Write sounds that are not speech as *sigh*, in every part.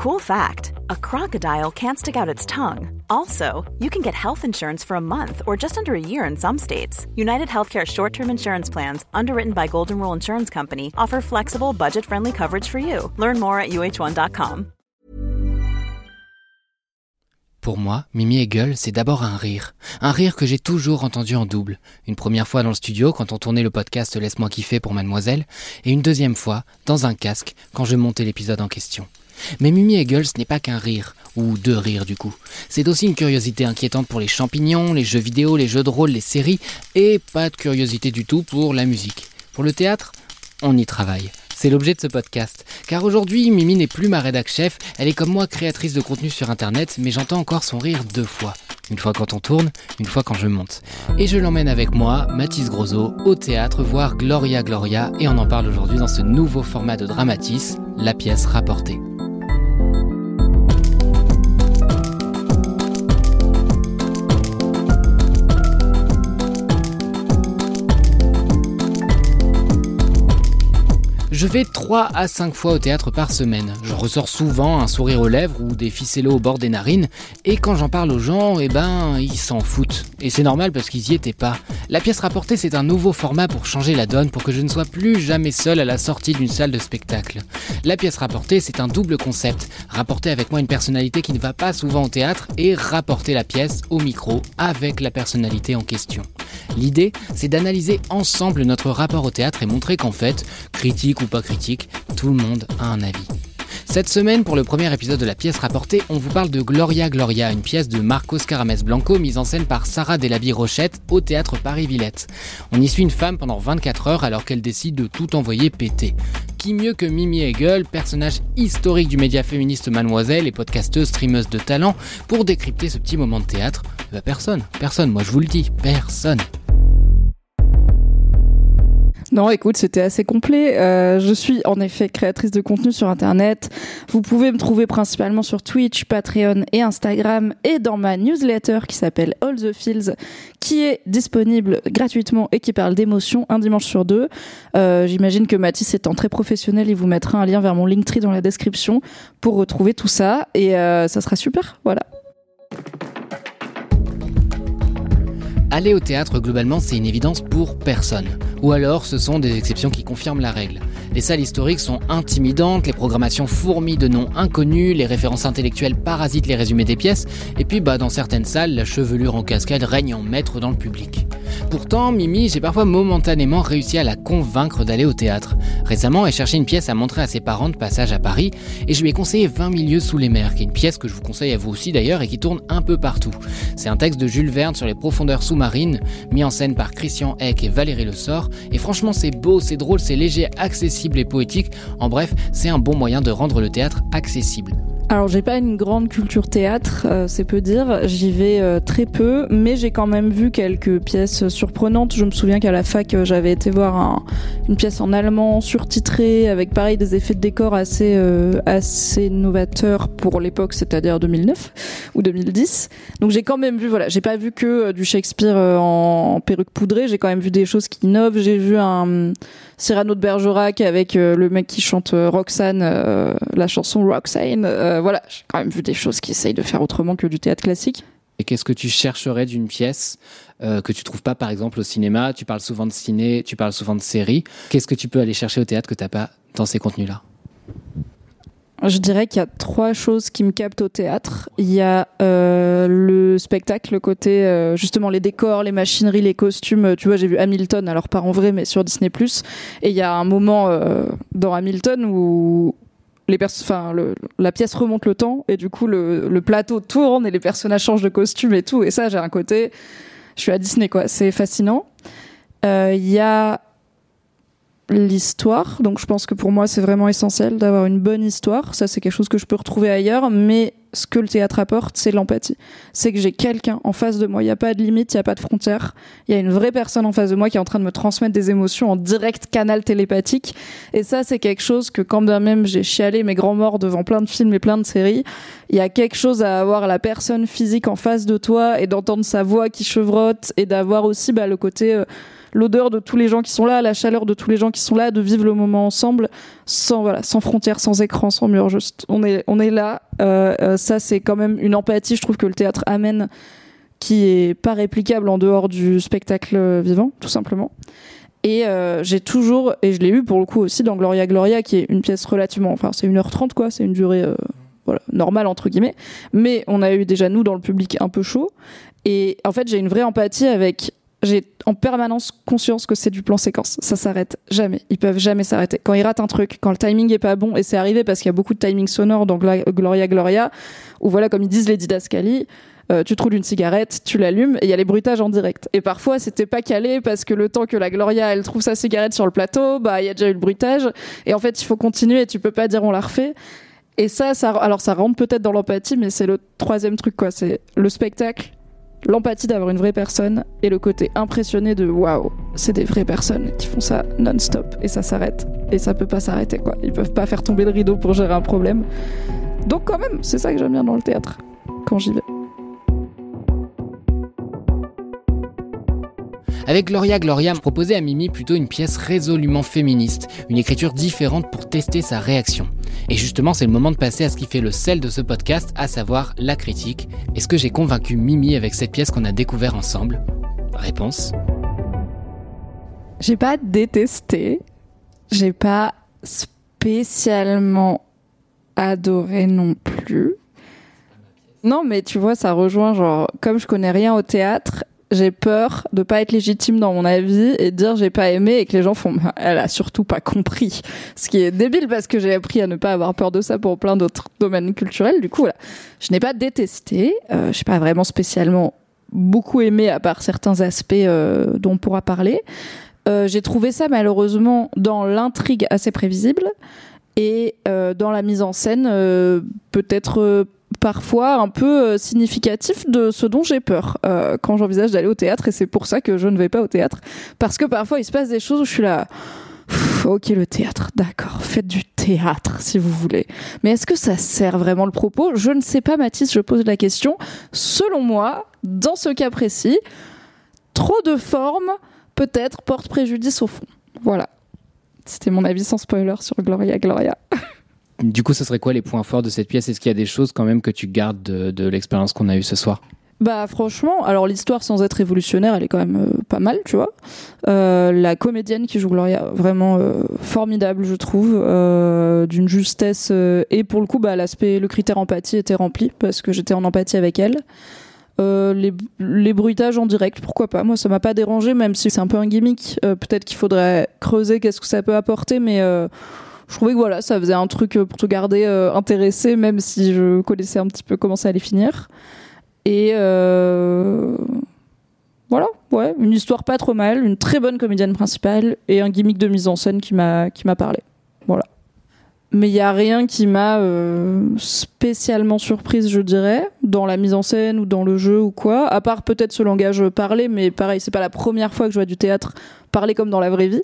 Cool fact a crocodile can't stick out its tongue. Also, you can get health insurance for a month or just under a year in some states. United Healthcare short term insurance plans, underwritten by Golden Rule Insurance Company, offer flexible, budget friendly coverage for you. Learn more at uh1.com. Pour moi, Mimi Hegel, c'est d'abord un rire. Un rire que j'ai toujours entendu en double. Une première fois dans le studio, quand on tournait le podcast Laisse-moi kiffer pour Mademoiselle, et une deuxième fois, dans un casque, quand je montais l'épisode en question. Mais Mimi Hegel, ce n'est pas qu'un rire, ou deux rires du coup. C'est aussi une curiosité inquiétante pour les champignons, les jeux vidéo, les jeux de rôle, les séries, et pas de curiosité du tout pour la musique. Pour le théâtre, on y travaille. C'est l'objet de ce podcast. Car aujourd'hui, Mimi n'est plus ma rédac elle est comme moi créatrice de contenu sur internet, mais j'entends encore son rire deux fois. Une fois quand on tourne, une fois quand je monte. Et je l'emmène avec moi, Mathis Grosso, au théâtre, voir Gloria Gloria, et on en parle aujourd'hui dans ce nouveau format de Dramatis, la pièce rapportée. Je vais 3 à 5 fois au théâtre par semaine. Je ressors souvent un sourire aux lèvres ou des ficellos au bord des narines. Et quand j'en parle aux gens, eh ben, ils s'en foutent. Et c'est normal parce qu'ils y étaient pas. La pièce rapportée, c'est un nouveau format pour changer la donne, pour que je ne sois plus jamais seul à la sortie d'une salle de spectacle. La pièce rapportée, c'est un double concept. Rapporter avec moi une personnalité qui ne va pas souvent au théâtre et rapporter la pièce au micro avec la personnalité en question. L'idée, c'est d'analyser ensemble notre rapport au théâtre et montrer qu'en fait, critique ou pas critique, tout le monde a un avis. Cette semaine, pour le premier épisode de la pièce rapportée, on vous parle de Gloria Gloria, une pièce de Marcos Carames Blanco mise en scène par Sarah Delaby Rochette au théâtre Paris-Villette. On y suit une femme pendant 24 heures alors qu'elle décide de tout envoyer péter. Qui mieux que Mimi Hegel, personnage historique du média féministe Mademoiselle et podcasteuse streameuse de talent, pour décrypter ce petit moment de théâtre Bah personne, personne, moi je vous le dis, personne. Non, écoute, c'était assez complet. Euh, je suis en effet créatrice de contenu sur Internet. Vous pouvez me trouver principalement sur Twitch, Patreon et Instagram et dans ma newsletter qui s'appelle All the Fields, qui est disponible gratuitement et qui parle d'émotions un dimanche sur deux. Euh, J'imagine que Mathis étant très professionnel, il vous mettra un lien vers mon Linktree dans la description pour retrouver tout ça et euh, ça sera super. Voilà. Aller au théâtre, globalement, c'est une évidence pour personne. Ou alors, ce sont des exceptions qui confirment la règle. Les salles historiques sont intimidantes, les programmations fourmillent de noms inconnus, les références intellectuelles parasitent les résumés des pièces, et puis, bah, dans certaines salles, la chevelure en cascade règne en maître dans le public. Pourtant, Mimi, j'ai parfois momentanément réussi à la convaincre d'aller au théâtre. Récemment, elle cherchait une pièce à montrer à ses parents de passage à Paris, et je lui ai conseillé 20 milieux sous les mers, qui est une pièce que je vous conseille à vous aussi d'ailleurs et qui tourne un peu partout. C'est un texte de Jules Verne sur les profondeurs sous-marines, mis en scène par Christian Eck et Valérie Le Sort, et franchement c'est beau, c'est drôle, c'est léger, accessible et poétique. En bref, c'est un bon moyen de rendre le théâtre accessible. Alors j'ai pas une grande culture théâtre, euh, c'est peu dire. J'y vais euh, très peu, mais j'ai quand même vu quelques pièces surprenantes. Je me souviens qu'à la fac euh, j'avais été voir un, une pièce en allemand surtitrée avec pareil des effets de décor assez assez novateurs pour l'époque, c'est-à-dire 2009 ou 2010. Donc j'ai quand même vu, voilà, j'ai pas vu que du Shakespeare en perruque poudrée. J'ai quand même vu des choses qui innovent. J'ai vu un Cyrano de Bergerac avec le mec qui chante Roxane, la chanson Roxane voilà, j'ai quand même vu des choses qui essayent de faire autrement que du théâtre classique. Et qu'est-ce que tu chercherais d'une pièce euh, que tu trouves pas par exemple au cinéma? Tu parles souvent de ciné, tu parles souvent de séries. Qu'est-ce que tu peux aller chercher au théâtre que tu n'as pas dans ces contenus-là? Je dirais qu'il y a trois choses qui me captent au théâtre. Il y a euh, le spectacle, le côté euh, justement les décors, les machineries, les costumes. Tu vois, j'ai vu Hamilton, alors pas en vrai, mais sur Disney+. Et il y a un moment euh, dans Hamilton où les enfin, la pièce remonte le temps et du coup le, plateau tourne et les personnages changent de costume et tout. Et ça, j'ai un côté, je suis à Disney quoi, c'est fascinant. Il y a l'histoire. Donc je pense que pour moi c'est vraiment essentiel d'avoir une bonne histoire. Ça c'est quelque chose que je peux retrouver ailleurs, mais ce que le théâtre apporte, c'est l'empathie. C'est que j'ai quelqu'un en face de moi. Il n'y a pas de limite, il n'y a pas de frontière. Il y a une vraie personne en face de moi qui est en train de me transmettre des émotions en direct canal télépathique. Et ça c'est quelque chose que quand bien même j'ai chialé mes grands morts devant plein de films et plein de séries, il y a quelque chose à avoir la personne physique en face de toi et d'entendre sa voix qui chevrotte et d'avoir aussi bah, le côté... Euh, l'odeur de tous les gens qui sont là, la chaleur de tous les gens qui sont là, de vivre le moment ensemble, sans voilà, sans frontières, sans écran, sans mur. Juste, on est, on est là. Euh, euh, ça, c'est quand même une empathie. Je trouve que le théâtre amène, qui est pas réplicable en dehors du spectacle vivant, tout simplement. Et euh, j'ai toujours, et je l'ai eu pour le coup aussi dans Gloria Gloria, qui est une pièce relativement, enfin c'est 1h30 quoi, c'est une durée euh, voilà, normale entre guillemets, mais on a eu déjà nous dans le public un peu chaud. Et en fait j'ai une vraie empathie avec, j'ai en permanence conscience que c'est du plan séquence, ça s'arrête jamais, ils peuvent jamais s'arrêter. Quand ils ratent un truc, quand le timing est pas bon, et c'est arrivé parce qu'il y a beaucoup de timing sonore dans Gloria Gloria, ou voilà comme ils disent les didascalies, euh, tu trouves une cigarette, tu l'allumes et il y a les bruitages en direct. Et parfois, c'était pas calé parce que le temps que la Gloria elle trouve sa cigarette sur le plateau, bah il y a déjà eu le bruitage. Et en fait, il faut continuer et tu peux pas dire on l'a refait. Et ça, ça, alors ça rentre peut-être dans l'empathie, mais c'est le troisième truc quoi. C'est le spectacle, l'empathie d'avoir une vraie personne et le côté impressionné de waouh, c'est des vraies personnes qui font ça non-stop et ça s'arrête et ça peut pas s'arrêter quoi. Ils peuvent pas faire tomber le rideau pour gérer un problème. Donc quand même, c'est ça que j'aime bien dans le théâtre quand j'y vais. Avec Gloria Gloria, je proposais à Mimi plutôt une pièce résolument féministe, une écriture différente pour tester sa réaction. Et justement, c'est le moment de passer à ce qui fait le sel de ce podcast, à savoir la critique. Est-ce que j'ai convaincu Mimi avec cette pièce qu'on a découvert ensemble? Réponse J'ai pas détesté, j'ai pas spécialement adoré non plus. Non, mais tu vois, ça rejoint genre, comme je connais rien au théâtre, j'ai peur de pas être légitime dans mon avis et dire j'ai pas aimé et que les gens font elle a surtout pas compris. Ce qui est débile parce que j'ai appris à ne pas avoir peur de ça pour plein d'autres domaines culturels. Du coup, voilà. Je n'ai pas détesté, euh, je n'ai pas vraiment spécialement beaucoup aimé à part certains aspects euh, dont on pourra parler. Euh, j'ai trouvé ça malheureusement dans l'intrigue assez prévisible et euh, dans la mise en scène euh, peut-être parfois un peu euh, significatif de ce dont j'ai peur euh, quand j'envisage d'aller au théâtre et c'est pour ça que je ne vais pas au théâtre. Parce que parfois il se passe des choses où je suis là ok le théâtre d'accord faites du théâtre si vous voulez. Mais est-ce que ça sert vraiment le propos? Je ne sais pas Mathis je pose la question. Selon moi dans ce cas précis trop de formes peut-être porte préjudice au fond. Voilà. C'était mon avis sans spoiler sur Gloria Gloria *laughs* Du coup, ce serait quoi les points forts de cette pièce? Est-ce qu'il y a des choses quand même que tu gardes de, l'expérience qu'on a eue ce soir? Bah franchement, alors l'histoire sans être révolutionnaire, elle est quand même euh, pas mal, tu vois. Euh, la comédienne qui joue Gloria, vraiment euh, formidable, je trouve, d'une justesse et pour le coup, bah l'aspect, le critère empathie était rempli parce que j'étais en empathie avec elle. Les, les, bruitages en direct, pourquoi pas? Moi, ça m'a pas dérangé, même si c'est un peu un gimmick. Peut-être qu'il faudrait creuser qu'est-ce que ça peut apporter, mais je trouvais que voilà, ça faisait un truc euh, pour te garder euh, intéressé, même si je connaissais un petit peu comment ça allait finir. Et euh, voilà, ouais, une histoire pas trop mal, une très bonne comédienne principale et un gimmick de mise en scène qui m'a qui m'a parlé. Voilà. Mais il y a rien qui m'a spécialement surprise, je dirais, dans la mise en scène ou dans le jeu ou quoi. À part peut-être ce langage parlé, mais pareil, c'est pas la première fois que je vois du théâtre parler comme dans la vraie vie.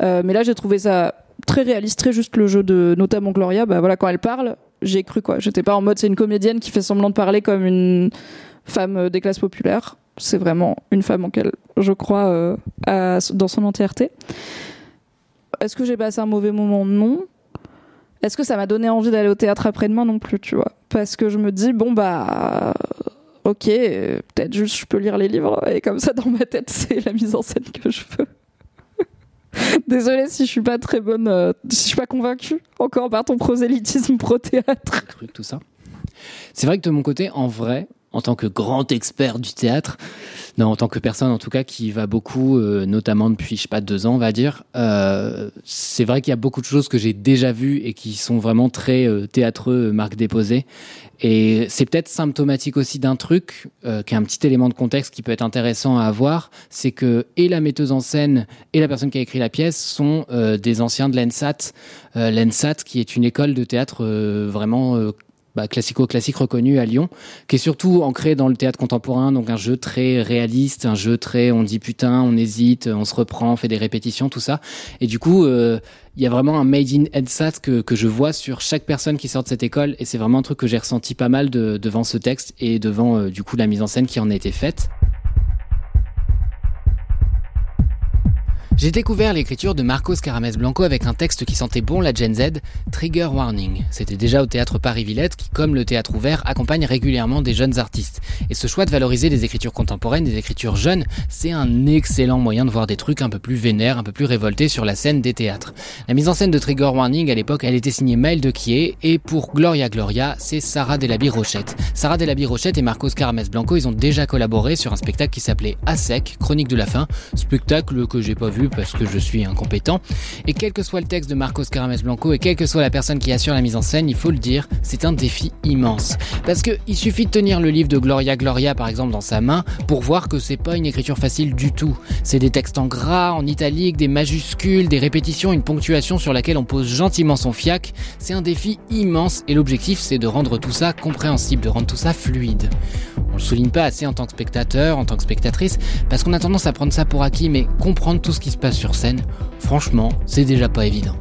Mais là, j'ai trouvé ça très réaliste, très juste le jeu de notamment Gloria. Bah voilà, quand elle parle, j'ai cru quoi. J'étais pas en mode c'est une comédienne qui fait semblant de parler comme une femme des classes populaires. C'est vraiment une femme en qu'elle, je crois, euh, dans son entièreté. Est-ce que j'ai passé un mauvais moment? Non. Est-ce que ça m'a donné envie d'aller au théâtre après-demain? Non plus, tu vois. Parce que je me dis, bon, bah, ok, peut-être juste je peux lire les livres, et comme ça, dans ma tête, *laughs* c'est la mise en scène que je veux. Désolée si je suis pas très bonne, euh, si je suis pas convaincue encore par ton prosélytisme pro-théâtre. Tout ça. C'est vrai que de mon côté, en vrai, en tant que grand expert du théâtre, non, en tant que personne en tout cas qui va beaucoup, euh, notamment depuis je sais pas deux ans on va dire, euh, c'est vrai qu'il y a beaucoup de choses que j'ai déjà vues et qui sont vraiment très euh, théâtreux, marque déposée. Et c'est peut-être symptomatique aussi d'un truc, euh, qui est un petit élément de contexte qui peut être intéressant à avoir, c'est que et la metteuse en scène et la personne qui a écrit la pièce sont euh, des anciens de l'ENSAT, euh, l'ENSAT qui est une école de théâtre euh, vraiment bah, classico-classique reconnu à Lyon, qui est surtout ancré dans le théâtre contemporain, donc un jeu très réaliste, un jeu très on dit putain, on hésite, on se reprend, on fait des répétitions, tout ça. Et du coup, euh, il y a vraiment un made in headset que, que je vois sur chaque personne qui sort de cette école, et c'est vraiment un truc que j'ai ressenti pas mal de, devant ce texte et devant euh, du coup la mise en scène qui en a été faite. J'ai découvert l'écriture de Marcos Carames Blanco avec un texte qui sentait bon la Gen Z, Trigger Warning. C'était déjà au théâtre Paris-Villette qui, comme le théâtre ouvert, accompagne régulièrement des jeunes artistes. Et ce choix de valoriser des écritures contemporaines, des écritures jeunes, c'est un excellent moyen de voir des trucs un peu plus vénères, un peu plus révoltés sur la scène des théâtres. La mise en scène de Trigger Warning à l'époque, elle était signée Maël de Quier et pour Gloria Gloria, c'est Sarah Delaby Rochette. Sarah Delaby Rochette et Marcos Carames Blanco, ils ont déjà collaboré sur un spectacle qui s'appelait A sec, Chronique de la fin, spectacle que j'ai pas vu parce que je suis incompétent. Et quel que soit le texte de Marcos Carames Blanco et quelle que soit la personne qui assure la mise en scène, il faut le dire, c'est un défi immense. Parce que il suffit de tenir le livre de Gloria Gloria par exemple dans sa main pour voir que c'est pas une écriture facile du tout. C'est des textes en gras, en italique, des majuscules, des répétitions, une ponctuation sur laquelle on pose gentiment son fiac. C'est un défi immense et l'objectif c'est de rendre tout ça compréhensible, de rendre tout ça fluide. Le souligne pas assez en tant que spectateur, en tant que spectatrice, parce qu'on a tendance à prendre ça pour acquis, mais comprendre tout ce qui se passe sur scène, franchement, c'est déjà pas évident.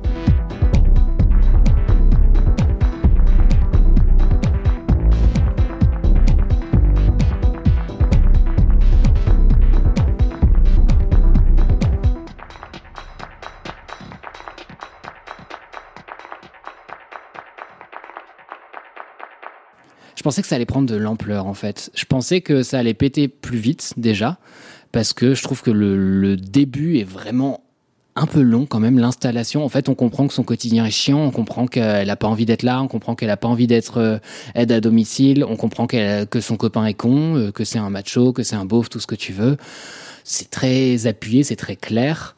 Pensais que ça allait prendre de l'ampleur en fait. Je pensais que ça allait péter plus vite déjà, parce que je trouve que le, début est vraiment un peu long quand même l'installation. En fait, on comprend que son quotidien est chiant, on comprend qu'elle a pas envie d'être là, on comprend qu'elle a pas envie d'être euh, aide à domicile, on comprend que son copain est con, euh, que c'est un macho, que c'est un beauf, tout ce que tu veux. C'est très appuyé, c'est très clair.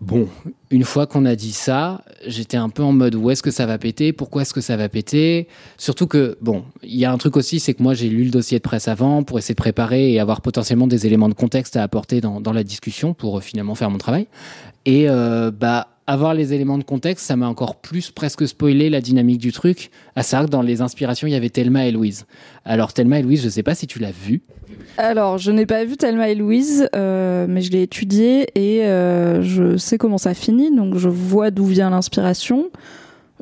Bon, une fois qu'on a dit ça, j'étais un peu en mode où est-ce que ça va péter? Pourquoi est-ce que ça va péter? Surtout que, bon, il y a un truc aussi, c'est que moi j'ai lu le dossier de presse avant pour essayer de préparer et avoir potentiellement des éléments de contexte à apporter dans, la discussion pour euh, finalement faire mon travail. Et euh, bah, avoir les éléments de contexte, ça m'a encore plus presque spoilé la dynamique du truc. À ça, dans les inspirations, il y avait Thelma et Louise. Alors Thelma et Louise, je sais pas si tu l'as vu. Alors, je n'ai pas vu Thelma et Louise, euh, mais je l'ai étudié et euh, je sais comment ça finit, donc je vois d'où vient l'inspiration.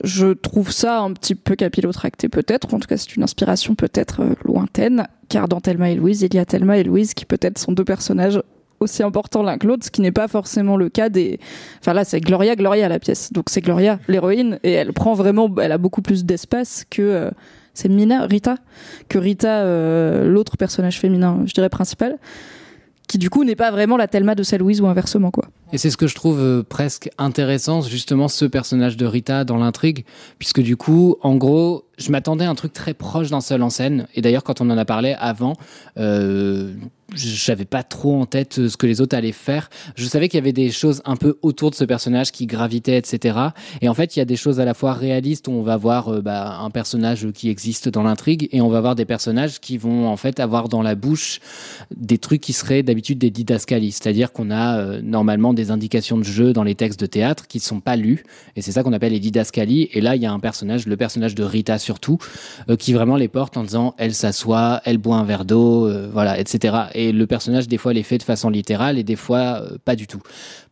Je trouve ça un petit peu capillotracté peut-être, en tout cas c'est une inspiration peut-être euh, lointaine, car dans Thelma et Louise, il y a Thelma et Louise qui peut-être sont deux personnages aussi importants l'un que l'autre, ce qui n'est pas forcément le cas des. Enfin là, c'est Gloria, Gloria la pièce. Donc c'est Gloria, l'héroïne, et elle prend vraiment, elle a beaucoup plus d'espace que. euh, c'est Mina, Rita, que Rita, euh, l'autre personnage féminin, je dirais principal, qui du coup n'est pas vraiment la Thelma de celle Louise ou inversement quoi. Et c'est ce que je trouve euh, presque intéressant, justement, ce personnage de Rita dans l'intrigue, puisque du coup, en gros, je m'attendais à un truc très proche d'un seul en scène. Et d'ailleurs, quand on en a parlé avant, euh, j'avais pas trop en tête euh, ce que les autres allaient faire. Je savais qu'il y avait des choses un peu autour de ce personnage qui gravitaient, etc. Et en fait, il y a des choses à la fois réalistes où on va voir euh, bah, un personnage qui existe dans l'intrigue et on va voir des personnages qui vont en fait avoir dans la bouche des trucs qui seraient d'habitude des didascalies. C'est-à-dire qu'on a euh, normalement des indications de jeu dans les textes de théâtre qui ne sont pas lus. Et c'est ça qu'on appelle les didascalies. Et là, il y a un personnage, le personnage de Rita surtout, qui vraiment les porte en disant elle s'assoit, elle boit un verre d'eau, voilà, etc. Et le personnage, des fois, les fait de façon littérale et des fois, euh, pas du tout.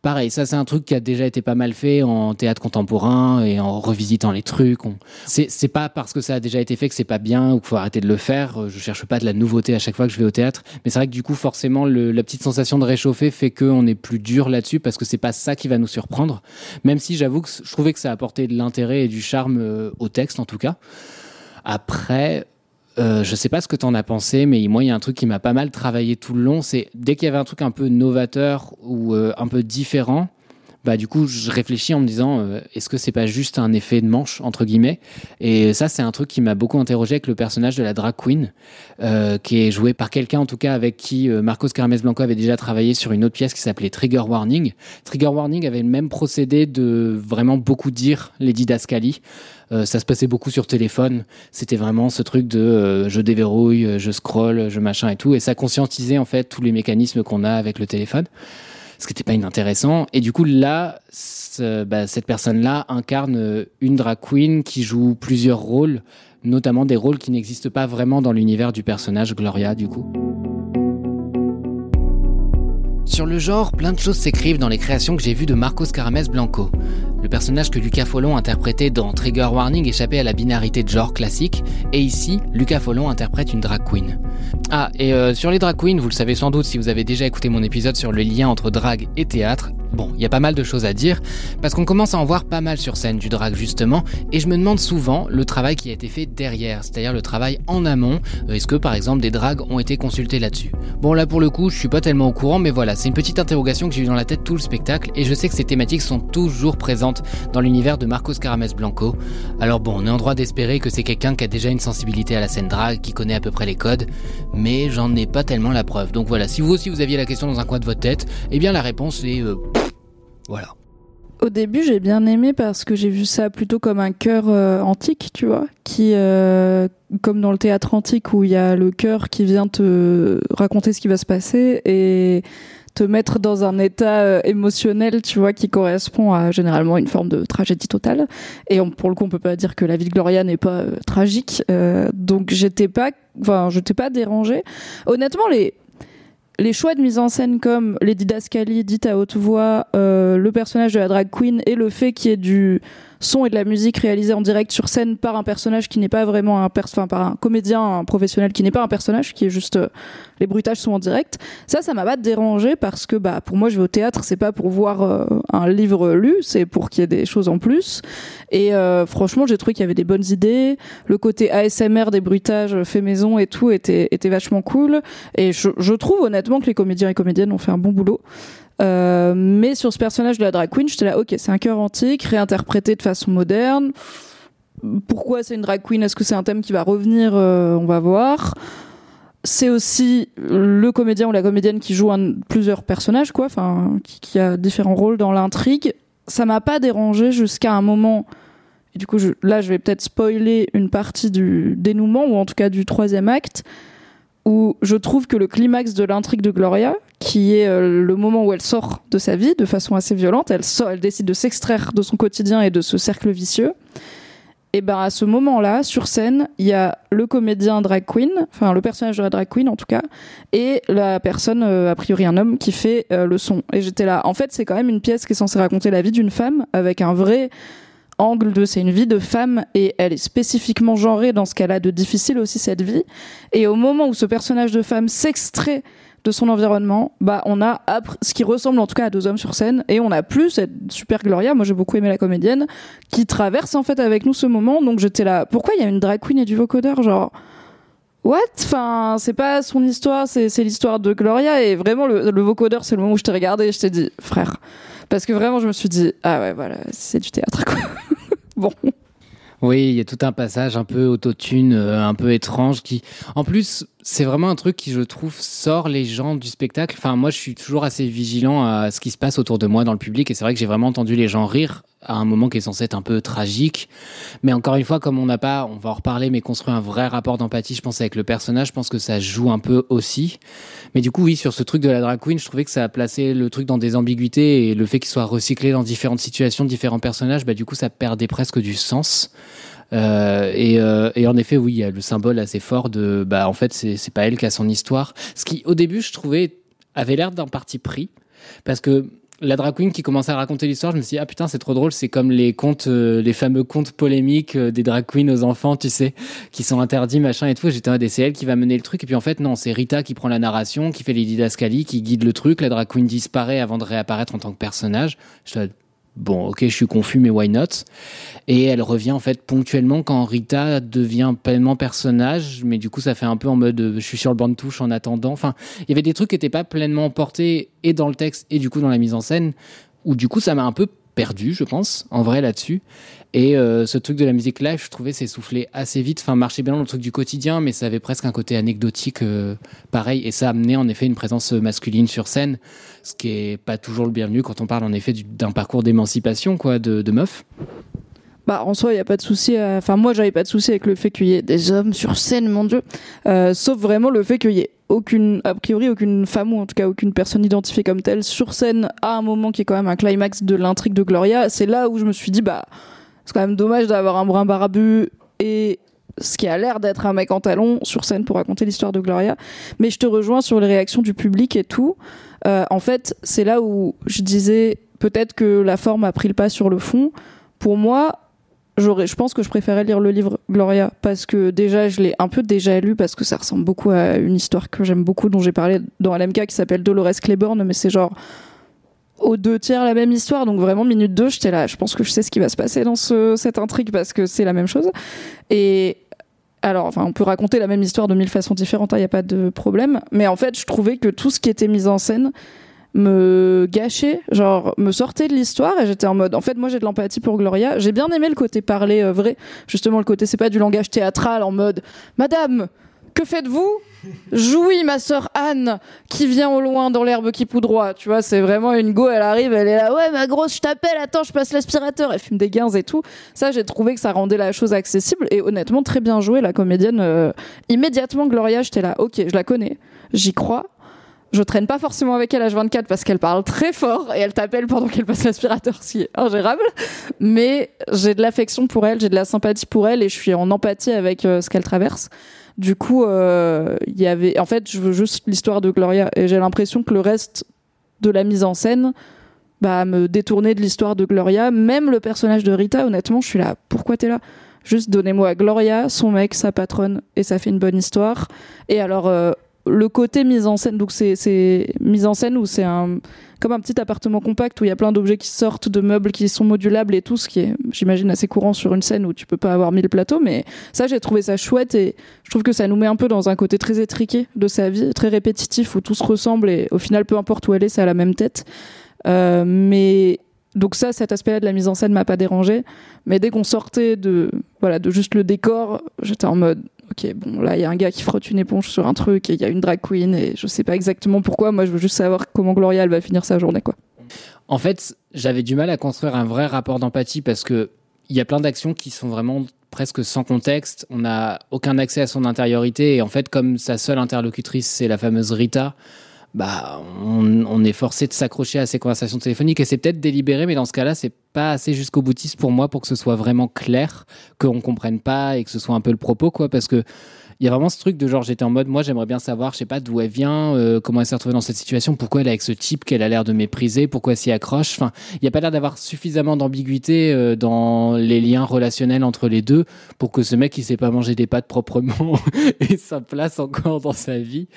Pareil, ça, c'est un truc qui a déjà été pas mal fait en théâtre contemporain et en revisitant les trucs. C'est pas parce que ça a déjà été fait que c'est pas bien ou qu'il faut arrêter de le faire. Euh, Je cherche pas de la nouveauté à chaque fois que je vais au théâtre. Mais c'est vrai que du coup, forcément, la petite sensation de réchauffer fait qu'on est plus dur là-dessus parce que c'est pas ça qui va nous surprendre. Même si j'avoue que je trouvais que ça apportait de l'intérêt et du charme euh, au texte, en tout cas. Après, euh, je sais pas ce que t'en as pensé, mais moi, il y a un truc qui m'a pas mal travaillé tout le long. C'est dès qu'il y avait un truc un peu novateur ou euh, un peu différent, bah du coup, je réfléchis en me disant, euh, est-ce que c'est pas juste un effet de manche entre guillemets? Et ça, c'est un truc qui m'a beaucoup interrogé avec le personnage de la drag queen, euh, qui est joué par quelqu'un en tout cas avec qui euh, Marcos Carames Blanco avait déjà travaillé sur une autre pièce qui s'appelait Trigger Warning. Trigger Warning avait le même procédé de vraiment beaucoup dire les didascalies. Euh, ça se passait beaucoup sur téléphone. C'était vraiment ce truc de je déverrouille, je scroll, je machin et tout. Et ça conscientisait en fait tous les mécanismes qu'on a avec le téléphone. Ce qui n'était pas inintéressant. Et du coup, là, bah, cette personne-là incarne une drag queen qui joue plusieurs rôles, notamment des rôles qui n'existent pas vraiment dans l'univers du personnage Gloria, du coup. Sur le genre, plein de choses s'écrivent dans les créations que j'ai vues de Marcos Carames Blanco. Le personnage que Lucas Follon interprétait dans Trigger Warning échappait à la binarité de genre classique, et ici, Lucas Follon interprète une drag queen. Ah, et euh, sur les drag queens, vous le savez sans doute si vous avez déjà écouté mon épisode sur le lien entre drag et théâtre, Bon, il y a pas mal de choses à dire, parce qu'on commence à en voir pas mal sur scène du drag justement, et je me demande souvent le travail qui a été fait derrière, c'est-à-dire le travail en amont. Euh, est-ce que par exemple des drags ont été consultés là-dessus? Bon là pour le coup, je suis pas tellement au courant, mais voilà, c'est une petite interrogation que j'ai eu dans la tête tout le spectacle, et je sais que ces thématiques sont toujours présentes dans l'univers de Marcos Carames Blanco. Alors bon, on est en droit d'espérer que c'est quelqu'un qui a déjà une sensibilité à la scène drag, qui connaît à peu près les codes, mais j'en ai pas tellement la preuve. Donc voilà, si vous aussi vous aviez la question dans un coin de votre tête, eh bien la réponse est... Euh, voilà. Au début, j'ai bien aimé parce que j'ai vu ça plutôt comme un chœur euh, antique, tu vois, qui, euh, comme dans le théâtre antique où il y a le chœur qui vient te raconter ce qui va se passer et mettre dans un état euh, émotionnel, tu vois, qui correspond à généralement une forme de tragédie totale. Et pour le coup, on peut pas dire que la vie de Gloria n'est pas tragique. donc j'étais pas, enfin, j'étais pas dérangée. Honnêtement, les choix de mise en scène comme les didascalies dites à haute voix, euh, le personnage de la drag queen et le fait qu'il y ait du son et de la musique réalisés en direct sur scène par un personnage qui n'est pas vraiment un enfin par un comédien un professionnel qui n'est pas un personnage qui est juste euh, les bruitages sont en direct. Ça ça m'a pas dérangé parce que bah pour moi je vais au théâtre c'est pas pour voir euh, un livre lu c'est pour qu'il y ait des choses en plus. Et franchement j'ai trouvé qu'il y avait des bonnes idées. Le côté ASMR des bruitages fait maison et tout était était vachement cool. Et je, je trouve honnêtement que les comédiens et comédiennes ont fait un bon boulot euh, mais sur ce personnage de la drag queen, j'étais là, ok, c'est un cœur antique, réinterprété de façon moderne. Pourquoi c'est une drag queen? Est-ce que c'est un thème qui va revenir? Euh, On va voir. C'est aussi le comédien ou la comédienne qui joue plusieurs personnages, quoi, enfin, qui, a différents rôles dans l'intrigue. Ça m'a pas dérangé jusqu'à un moment. Et du coup, là, je vais peut-être spoiler une partie du dénouement, ou en tout cas du troisième acte où je trouve que le climax de l'intrigue de Gloria, qui est euh, le moment où elle sort de sa vie de façon assez violente, elle, sort, elle décide de s'extraire de son quotidien et de ce cercle vicieux. Et ben à ce moment-là, sur scène, il y a le comédien drag queen, enfin le personnage de la drag queen en tout cas, et la personne, euh, a priori un homme, qui fait euh, le son. Et j'étais là. En fait, c'est quand même une pièce qui est censée raconter la vie d'une femme avec un vrai angle de c'est une vie de femme et elle est spécifiquement genrée dans ce qu'elle a de difficile aussi cette vie. Et au moment où ce personnage de femme s'extrait de son environnement, bah on a ce qui ressemble en tout cas à deux hommes sur scène et on a plus cette super Gloria, moi j'ai beaucoup aimé la comédienne, qui traverse en fait avec nous ce moment. Donc j'étais là, pourquoi il y a une drag queen et du vocodeur genre? What? Enfin, c'est pas son histoire, c'est l'histoire de Gloria et vraiment le, le vocodeur, c'est le moment où je t'ai regardé et je t'ai dit, frère, parce que vraiment, je me suis dit, ah ouais, voilà, c'est du théâtre, quoi. *laughs* bon. Oui, il y a tout un passage un peu autotune, euh, un peu étrange qui, en plus, c'est vraiment un truc qui, je trouve, sort les gens du spectacle. Enfin, moi, je suis toujours assez vigilant à ce qui se passe autour de moi dans le public et c'est vrai que j'ai vraiment entendu les gens rire à un moment qui est censé être un peu tragique. Mais encore une fois, comme on n'a pas, on va en reparler, mais construit un vrai rapport d'empathie, je pense, avec le personnage, je pense que ça joue un peu aussi. Mais du coup, oui, sur ce truc de la drag queen, je trouvais que ça a placé le truc dans des ambiguïtés et le fait qu'il soit recyclé dans différentes situations, différents personnages, bah, du coup, ça perdait presque du sens. Euh, et, euh, et, en effet, oui, il y a le symbole assez fort de, bah, en fait, c'est pas elle qui a son histoire. Ce qui, au début, je trouvais, avait l'air d'un parti pris. Parce que la drag queen qui commençait à raconter l'histoire, je me suis dit, ah putain, c'est trop drôle, c'est comme les contes, euh, les fameux contes polémiques des drag queens aux enfants, tu sais, qui sont interdits, machin et tout. J'étais un c'est elle qui va mener le truc. Et puis en fait, non, c'est Rita qui prend la narration, qui fait les didascalies, qui guide le truc. La drag queen disparaît avant de réapparaître en tant que personnage. Je bon, ok, je suis confus, mais why not? Et elle revient en fait ponctuellement quand Rita devient pleinement personnage, mais du coup, ça fait un peu en mode euh, je suis sur le banc de touche en attendant. Enfin, il y avait des trucs qui n'étaient pas pleinement portés et dans le texte et du coup dans la mise en scène, où du coup, ça m'a un peu perdu, je pense, en vrai là-dessus. Et euh, ce truc de la musique live, je trouvais s'essouffler assez vite. Enfin, marchait bien dans le truc du quotidien, mais ça avait presque un côté anecdotique euh, pareil. Et ça amenait en effet une présence masculine sur scène, ce qui est pas toujours le bienvenu quand on parle en effet d'un parcours d'émancipation quoi, de, de meuf. Bah, en soi, il n'y a pas de souci. Enfin, moi, j'avais pas de souci avec le fait qu'il y ait des hommes sur scène, mon Dieu. Euh, sauf vraiment le fait qu'il y ait aucune, a priori, aucune femme ou en tout cas aucune personne identifiée comme telle sur scène à un moment qui est quand même un climax de l'intrigue de Gloria. C'est là où je me suis dit, bah, c'est quand même dommage d'avoir un brin barbu et ce qui a l'air d'être un mec en talon sur scène pour raconter l'histoire de Gloria. Mais je te rejoins sur les réactions du public et tout. Euh, en fait, c'est là où je disais peut-être que la forme a pris le pas sur le fond. Pour moi, je pense que je préférais lire le livre Gloria parce que déjà je l'ai un peu déjà lu parce que ça ressemble beaucoup à une histoire que j'aime beaucoup dont j'ai parlé dans LMK qui s'appelle Dolores Claiborne mais c'est genre aux deux tiers la même histoire. Donc vraiment, minute 2, j'étais là, je pense que je sais ce qui va se passer dans ce, cette intrigue parce que c'est la même chose. Et alors, on peut raconter la même histoire de mille façons différentes, il hein, n'y a pas de problème. Mais en fait, je trouvais que tout ce qui était mis en scène me gâchait, genre me sortait de l'histoire et j'étais en mode en fait moi j'ai de l'empathie pour Gloria, j'ai bien aimé le côté parler euh, vrai, justement le côté c'est pas du langage théâtral en mode madame, que faites-vous? Jouis, ma sœur Anne, qui vient au loin dans l'herbe qui poudroie. Tu vois, c'est vraiment une go, elle arrive, elle est là, ouais, ma grosse, je t'appelle, attends, je passe l'aspirateur. Elle fume des gains et tout. Ça, j'ai trouvé que ça rendait la chose accessible et honnêtement, très bien joué, la comédienne. Euh, immédiatement, Gloria, j'étais là, ok, je la connais, j'y crois. Je traîne pas forcément avec elle à H24 parce qu'elle parle très fort et elle t'appelle pendant qu'elle passe l'aspirateur, ce qui est ingérable. Mais j'ai de l'affection pour elle, j'ai de la sympathie pour elle et je suis en empathie avec euh, ce qu'elle traverse. Du coup, euh, il y avait, en fait, je veux juste l'histoire de Gloria et j'ai l'impression que le reste de la mise en scène bah, me détournait de l'histoire de Gloria. Même le personnage de Rita, honnêtement, je suis là. Pourquoi t'es là? Juste donnez-moi Gloria, son mec, sa patronne, et ça fait une bonne histoire. Et alors, euh, le côté mise en scène, donc c'est mise en scène où c'est un comme un petit appartement compact où il y a plein d'objets qui sortent, de meubles qui sont modulables et tout, ce qui est, j'imagine, assez courant sur une scène où tu peux pas avoir mille plateaux. Mais ça, j'ai trouvé ça chouette et je trouve que ça nous met un peu dans un côté très étriqué de sa vie, très répétitif où tout se ressemble et au final, peu importe où elle est, c'est à la même tête. Euh, mais donc ça, cet aspect-là de la mise en scène m'a pas dérangé. Mais dès qu'on sortait de, voilà, de juste le décor, j'étais en mode, ok, bon, là, il y a un gars qui frotte une éponge sur un truc et il y a une drag queen et je sais pas exactement pourquoi. Moi, je veux juste savoir comment Gloria va finir sa journée, quoi. En fait, j'avais du mal à construire un vrai rapport d'empathie parce que il y a plein d'actions qui sont vraiment presque sans contexte. On n'a aucun accès à son intériorité et en fait, comme sa seule interlocutrice, c'est la fameuse Rita bah, on, est forcé de s'accrocher à ces conversations téléphoniques et c'est peut-être délibéré, mais dans ce cas-là, c'est pas assez jusqu'au boutiste pour moi pour que ce soit vraiment clair, qu'on comprenne pas et que ce soit un peu le propos, quoi, parce que il y a vraiment ce truc de genre, j'étais en mode, moi j'aimerais bien savoir, je sais pas d'où elle vient, euh, comment elle s'est retrouvée dans cette situation, pourquoi elle est avec ce type qu'elle a l'air de mépriser, pourquoi elle s'y accroche. Enfin, il n'y a pas l'air d'avoir suffisamment d'ambiguïté euh, dans les liens relationnels entre les deux pour que ce mec il sait pas manger des pâtes proprement *laughs* ait sa place encore dans sa vie.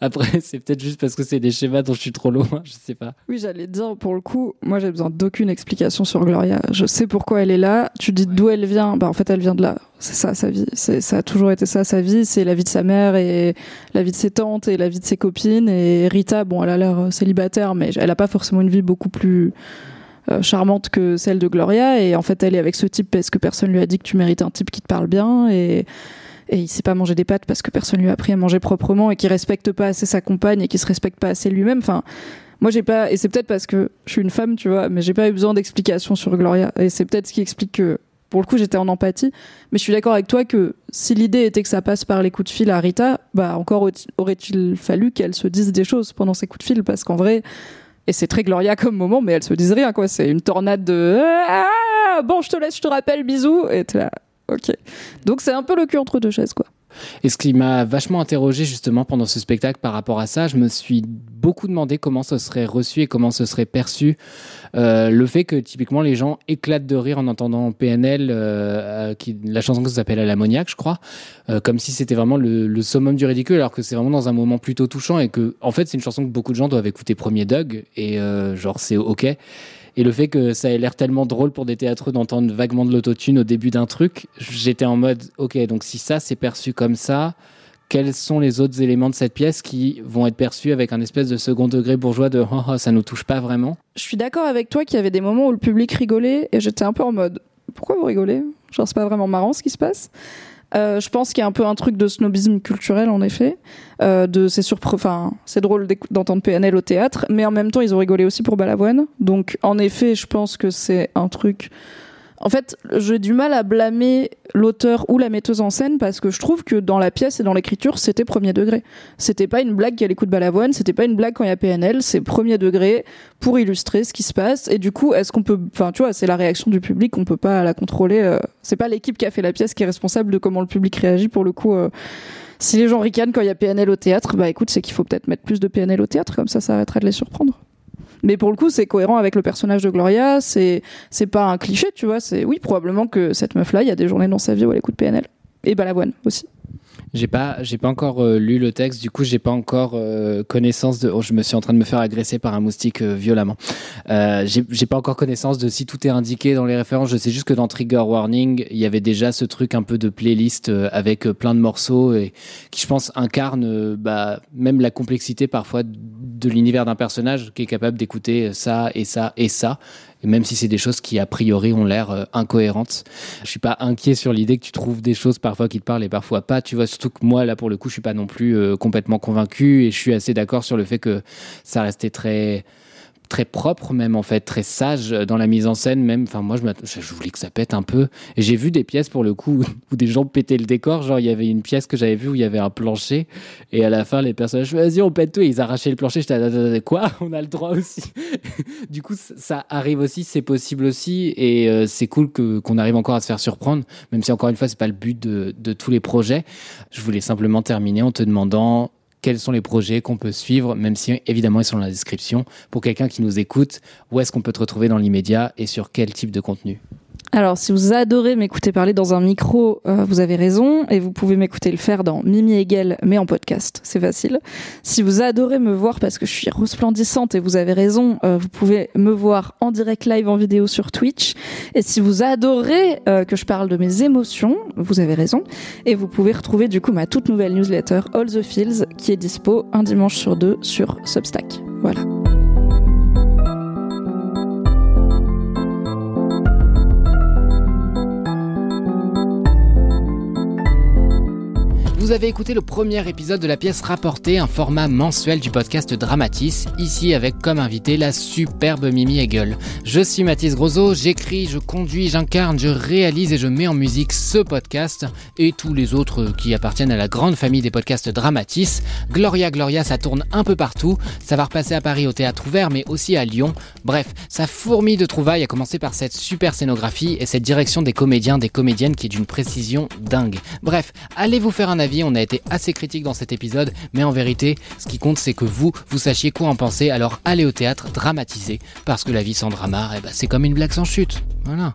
Après, *laughs* c'est peut-être juste parce que c'est des schémas dont je suis trop loin, je sais pas. Oui, j'allais dire, pour le coup, moi j'ai besoin d'aucune explication sur Gloria. Je sais pourquoi elle est là. Tu dis d'où elle vient, bah en fait elle vient de là. C'est ça sa vie. Ça a toujours été ça sa vie. C'est la vie de sa mère et la vie de ses tantes et la vie de ses copines. Et Rita, bon, elle a l'air euh, célibataire, mais elle a pas forcément une vie beaucoup plus euh, charmante que celle de Gloria. Et en fait, elle est avec ce type parce que personne lui a dit que tu mérites un type qui te parle bien. Et, et il sait pas manger des pâtes parce que personne lui a appris à manger proprement et qui respecte pas assez sa compagne et qui se respecte pas assez lui-même. Enfin, moi j'ai pas et c'est peut-être parce que je suis une femme tu vois mais j'ai pas eu besoin d'explications sur Gloria et c'est peut-être ce qui explique que pour le coup, j'étais en empathie. Mais je suis d'accord avec toi que si l'idée était que ça passe par les coups de fil à Rita, bah encore aurait-il fallu qu'elle se dise des choses pendant ces coups de fil, parce qu'en vrai, et c'est très Gloria comme moment, mais elle se dise rien, quoi. C'est une tornade de ah, bon, je te laisse, je te rappelle, bisous, et t'es là, ok. Donc c'est un peu le cul entre deux chaises, quoi. Et ce qui m'a vachement interrogé justement pendant ce spectacle par rapport à ça, je me suis beaucoup demandé comment ce serait reçu et comment ce serait perçu. Euh, le fait que typiquement les gens éclatent de rire en entendant PNL, euh, qui, la chanson que s'appelle À l'ammoniaque, je crois, euh, comme si c'était vraiment le, le, summum du ridicule, alors que c'est vraiment dans un moment plutôt touchant et que, en fait, c'est une chanson que beaucoup de gens doivent écouter premier Doug et euh, genre c'est ok. Et le fait que ça ait l'air tellement drôle pour des théâtres d'entendre vaguement de l'autotune au début d'un truc, j'étais en mode, ok, donc si ça c'est perçu comme ça, quels sont les autres éléments de cette pièce qui vont être perçus avec un espèce de second degré bourgeois de oh, oh, ça nous touche pas vraiment? Je suis d'accord avec toi qu'il y avait des moments où le public rigolait et j'étais un peu en mode pourquoi vous rigolez? Genre c'est pas vraiment marrant ce qui se passe. Euh, je pense qu'il y a un peu un truc de snobisme culturel en effet. Euh, de c'est enfin c'est drôle d'entendre PNL au théâtre, mais en même temps ils ont rigolé aussi pour Balavoine. Donc en effet, je pense que c'est un truc en fait, j'ai du mal à blâmer l'auteur ou la metteuse en scène parce que je trouve que dans la pièce et dans l'écriture, c'était premier degré. C'était pas une blague qui a les de balavoine, c'était pas une blague quand il y a PNL, c'est premier degré pour illustrer ce qui se passe. Et du coup, est-ce qu'on peut, enfin, tu vois, c'est la réaction du public, on peut pas la contrôler. Euh, c'est pas l'équipe qui a fait la pièce qui est responsable de comment le public réagit pour le coup. Euh, si les gens ricanent quand il y a PNL au théâtre, bah écoute, c'est qu'il faut peut-être mettre plus de PNL au théâtre, comme ça, ça arrêterait de les surprendre. Mais pour le coup, c'est cohérent avec le personnage de Gloria. C'est c'est pas un cliché, tu vois. C'est oui, probablement que cette meuf-là, il y a des journées dans sa vie où elle écoute PNL et Balavoine aussi. J'ai pas, j'ai pas encore euh, lu le texte. Du coup, j'ai pas encore euh, connaissance de. Oh, je me suis en train de me faire agresser par un moustique euh, violemment. j'ai pas encore connaissance de si tout est indiqué dans les références. Je sais juste que dans Trigger Warning, il y avait déjà ce truc un peu de playlist avec plein de morceaux et qui, je pense, incarne bah, même la complexité parfois de l'univers d'un personnage qui est capable d'écouter ça et ça et ça même si c'est des choses qui a priori ont l'air euh, incohérentes. Je suis pas inquiet sur l'idée que tu trouves des choses parfois qui te parlent et parfois pas. Tu vois, surtout que moi là pour le coup, je suis pas non plus euh, complètement convaincu et je suis assez d'accord sur le fait que ça restait très très propre même en fait très sage dans la mise en scène même enfin moi je, je voulais que ça pète un peu. Et j'ai vu des pièces pour le coup *laughs* où des gens pétaient le décor. Genre il y avait une pièce que j'avais vue où il y avait un plancher. Et à la fin les personnages vas-y on pète tout. Et ils arrachaient le plancher. J'étais quoi? *laughs* On a le droit aussi. *laughs* Du coup ça arrive aussi c'est possible aussi. Et euh, c'est cool que qu'on arrive encore à se faire surprendre même si encore une fois c'est pas le but de, de tous les projets. Je voulais simplement terminer en te demandant quels sont les projets qu'on peut suivre, même si évidemment ils sont dans la description. Pour quelqu'un qui nous écoute, où est-ce qu'on peut te retrouver dans l'immédiat et sur quel type de contenu? Alors, si vous adorez m'écouter parler dans un micro, euh, vous avez raison, et vous pouvez m'écouter le faire dans Mimi Hegel, mais en podcast, c'est facile. Si vous adorez me voir parce que je suis resplendissante, et vous avez raison, euh, vous pouvez me voir en direct live en vidéo sur Twitch. Et si vous adorez euh, que je parle de mes émotions, vous avez raison, et vous pouvez retrouver du coup ma toute nouvelle newsletter All the Feels, qui est dispo un dimanche sur deux sur Substack. Voilà. Vous avez écouté le premier épisode de la pièce rapportée, un format mensuel du podcast Dramatis, ici avec comme invité la superbe Mimi Hegel. Je suis Mathis Grosso, j'écris, je conduis, j'incarne, je réalise et je mets en musique ce podcast et tous les autres qui appartiennent à la grande famille des podcasts Dramatis. Gloria Gloria, ça tourne un peu partout, ça va repasser à Paris au théâtre ouvert mais aussi à Lyon. Bref, ça fourmille de trouvailles à commencer par cette super scénographie et cette direction des comédiens, des comédiennes qui est d'une précision dingue. Bref, allez vous faire un avis on a été assez critique dans cet épisode, mais en vérité, ce qui compte, c'est que vous, vous sachiez quoi en penser, alors allez au théâtre, dramatisez, parce que la vie sans drama, eh ben, c'est comme une blague sans chute. Voilà.